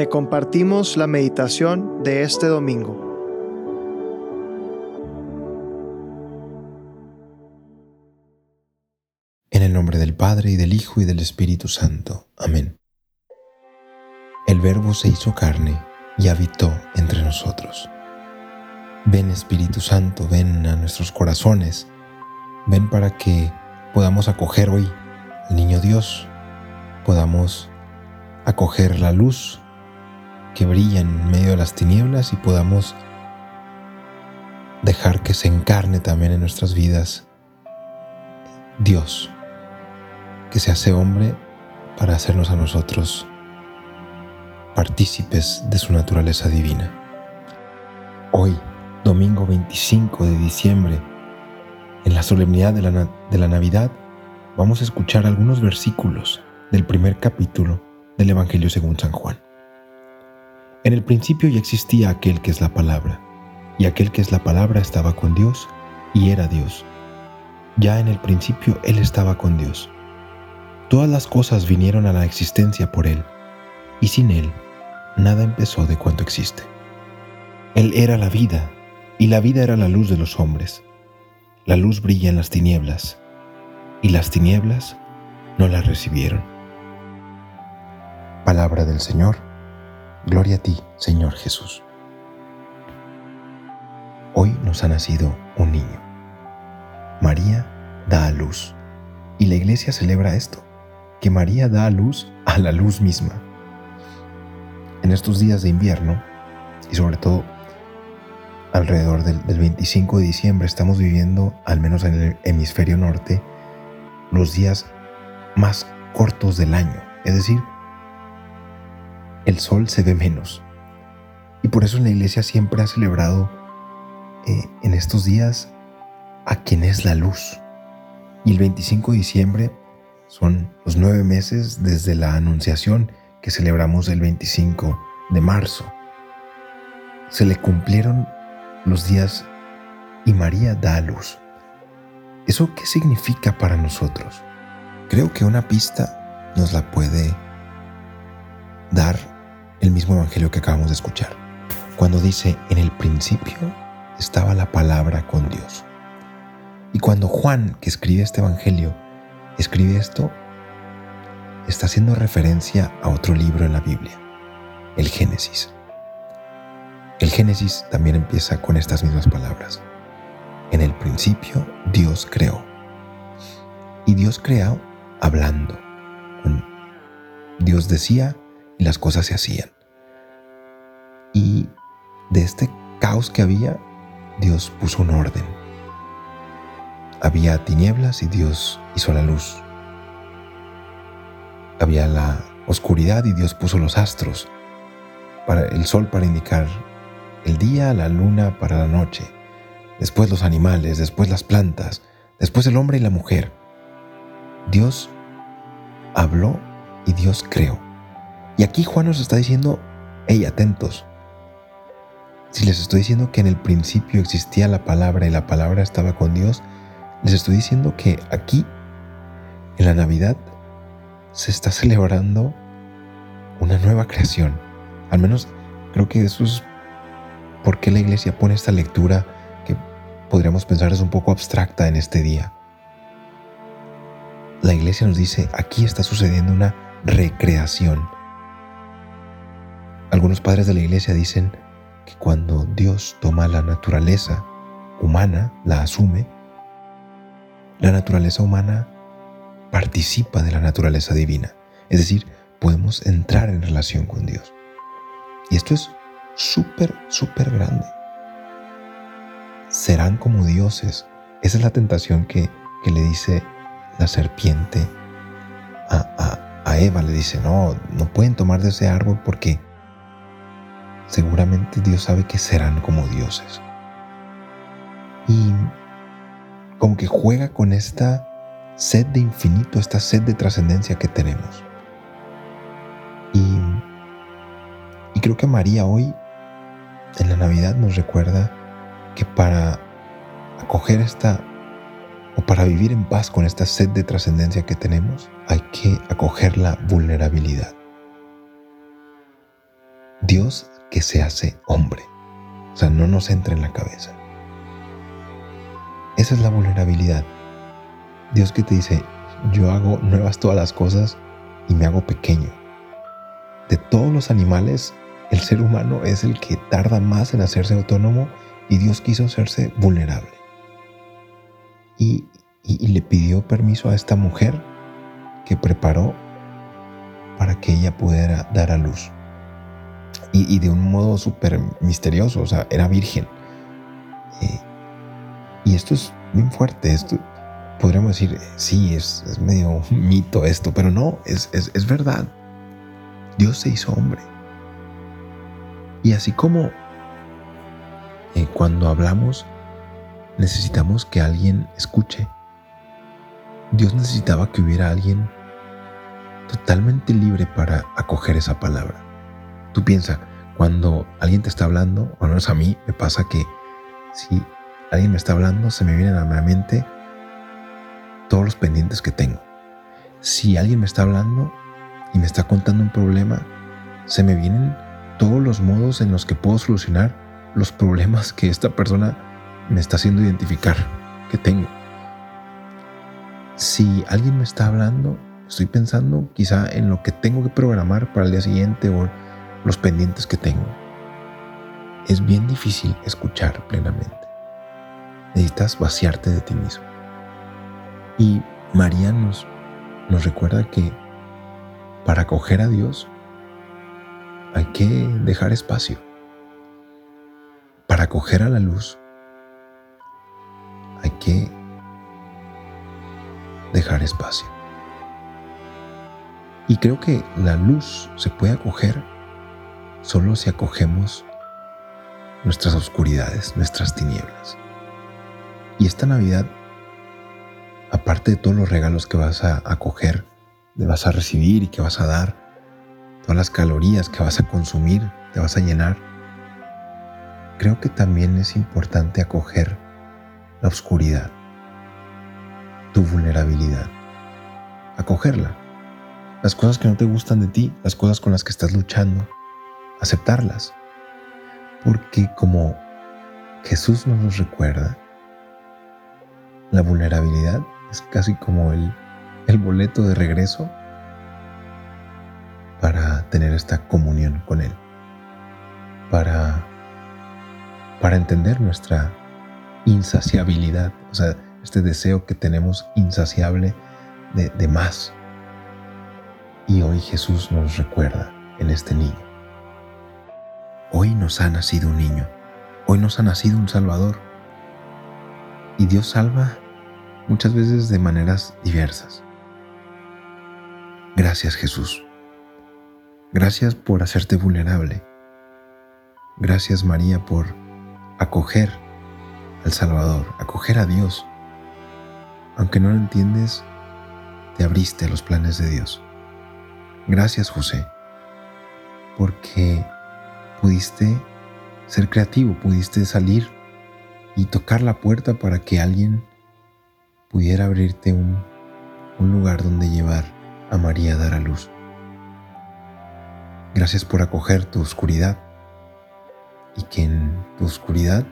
Te compartimos la meditación de este domingo. En el nombre del Padre y del Hijo y del Espíritu Santo. Amén. El Verbo se hizo carne y habitó entre nosotros. Ven Espíritu Santo, ven a nuestros corazones, ven para que podamos acoger hoy al Niño Dios, podamos acoger la luz que brilla en medio de las tinieblas y podamos dejar que se encarne también en nuestras vidas Dios, que se hace hombre para hacernos a nosotros partícipes de su naturaleza divina. Hoy, domingo 25 de diciembre, en la solemnidad de la, de la Navidad, vamos a escuchar algunos versículos del primer capítulo del Evangelio según San Juan. En el principio ya existía aquel que es la palabra, y aquel que es la palabra estaba con Dios y era Dios. Ya en el principio Él estaba con Dios. Todas las cosas vinieron a la existencia por Él, y sin Él nada empezó de cuanto existe. Él era la vida, y la vida era la luz de los hombres. La luz brilla en las tinieblas, y las tinieblas no la recibieron. Palabra del Señor. Gloria a ti, Señor Jesús. Hoy nos ha nacido un niño. María da a luz. Y la iglesia celebra esto, que María da a luz a la luz misma. En estos días de invierno, y sobre todo alrededor del, 25 de diciembre estamos viviendo, al menos en el hemisferio norte, los días más cortos del año. Es decir, el sol se ve menos. Y por eso la iglesia siempre ha celebrado eh, en estos días a quien es la luz. Y el 25 de diciembre son los nueve meses desde la anunciación que celebramos el 25 de marzo. Se le cumplieron los días y María da a luz. ¿Eso qué significa para nosotros? Creo que una pista nos la puede dar el mismo evangelio que acabamos de escuchar, cuando dice, en el principio estaba la palabra con Dios. Y cuando Juan, que escribe este evangelio, escribe esto, está haciendo referencia a otro libro en la Biblia, el Génesis. El Génesis también empieza con estas mismas palabras. En el principio Dios creó. Y Dios creó hablando. Dios decía y las cosas se hacían. Y de este caos que había, Dios puso un orden. Había tinieblas y Dios hizo la luz. Había la oscuridad y Dios puso los astros, para el sol para indicar el día, la luna para la noche, después los animales, después las plantas, después el hombre y la mujer. Dios habló y Dios creó. Y aquí Juan nos está diciendo, hey, atentos. Si les estoy diciendo que en el principio existía la palabra y la palabra estaba con Dios, les estoy diciendo que aquí, en la Navidad, se está celebrando una nueva creación. Al menos creo que eso es por qué la iglesia pone esta lectura que podríamos pensar es un poco abstracta en este día. La iglesia nos dice, aquí está sucediendo una recreación. Algunos padres de la iglesia dicen que cuando Dios toma la naturaleza humana, la asume, la naturaleza humana participa de la naturaleza divina. Es decir, podemos entrar en relación con Dios. Y esto es súper, súper grande. Serán como dioses. Esa es la tentación que, le dice la serpiente a, a Eva. Le dice, no, no pueden tomar de ese árbol porque seguramente Dios sabe que serán como dioses. Y como que juega con esta sed de infinito, esta sed de trascendencia que tenemos. Y, y creo que María hoy en la Navidad nos recuerda que para acoger esta o para vivir en paz con esta sed de trascendencia que tenemos, hay que acoger la vulnerabilidad. Dios que se hace hombre. O sea, no nos entra en la cabeza. Esa es la vulnerabilidad. Dios que te dice, yo hago nuevas todas las cosas y me hago pequeño. De todos los animales, el ser humano es el que tarda más en hacerse autónomo y Dios quiso hacerse vulnerable. Y, le pidió permiso a esta mujer que preparó para que ella pudiera dar a luz. Y, de un modo súper misterioso, o sea, era virgen. Eh, y esto es bien fuerte, esto podríamos decir, sí, es, es medio mito esto, pero no, es, es verdad. Dios se hizo hombre. Y así como eh, cuando hablamos necesitamos que alguien escuche, Dios necesitaba que hubiera alguien totalmente libre para acoger esa palabra. Tú piensa, cuando alguien te está hablando, o no es a mí, me pasa que si alguien me está hablando, se me vienen a la mente todos los pendientes que tengo. Si alguien me está hablando y me está contando un problema, se me vienen todos los modos en los que puedo solucionar los problemas que esta persona me está haciendo identificar que tengo. Si alguien me está hablando, estoy pensando quizá en lo que tengo que programar para el día siguiente o los pendientes que tengo. Es bien difícil escuchar plenamente. Necesitas vaciarte de ti mismo. Y María nos, nos recuerda que para acoger a Dios hay que dejar espacio. Para acoger a la luz hay que dejar espacio. Y creo que la luz se puede acoger solo si acogemos nuestras oscuridades, nuestras tinieblas. Y esta Navidad, aparte de todos los regalos que vas a acoger, que vas a recibir y que vas a dar, todas las calorías que vas a consumir, te vas a llenar, creo que también es importante acoger la oscuridad, tu vulnerabilidad, acogerla, las cosas que no te gustan de ti, las cosas con las que estás luchando, aceptarlas, porque como Jesús nos recuerda, la vulnerabilidad es casi como el, el boleto de regreso para tener esta comunión con Él, para para entender nuestra insaciabilidad, o sea, este deseo que tenemos insaciable de, más. Y hoy Jesús nos recuerda en este niño. Hoy nos ha nacido un niño, hoy nos ha nacido un Salvador. Y Dios salva muchas veces de maneras diversas. Gracias Jesús. Gracias por hacerte vulnerable. Gracias María por acoger al Salvador, acoger a Dios. Aunque no lo entiendes, te abriste a los planes de Dios. Gracias José, porque pudiste ser creativo, pudiste salir y tocar la puerta para que alguien pudiera abrirte un, un lugar donde llevar a María a dar a luz. Gracias por acoger tu oscuridad y que en tu oscuridad,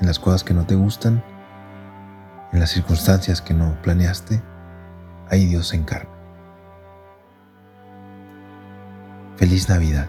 en las cosas que no te gustan, en las circunstancias que no planeaste, ahí Dios se encarga. Feliz Navidad.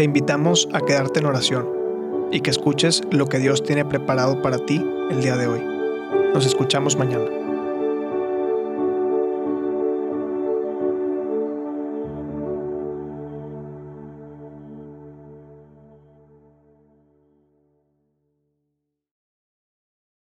Te invitamos a quedarte en oración y que escuches lo que Dios tiene preparado para ti el día de hoy. Nos escuchamos mañana.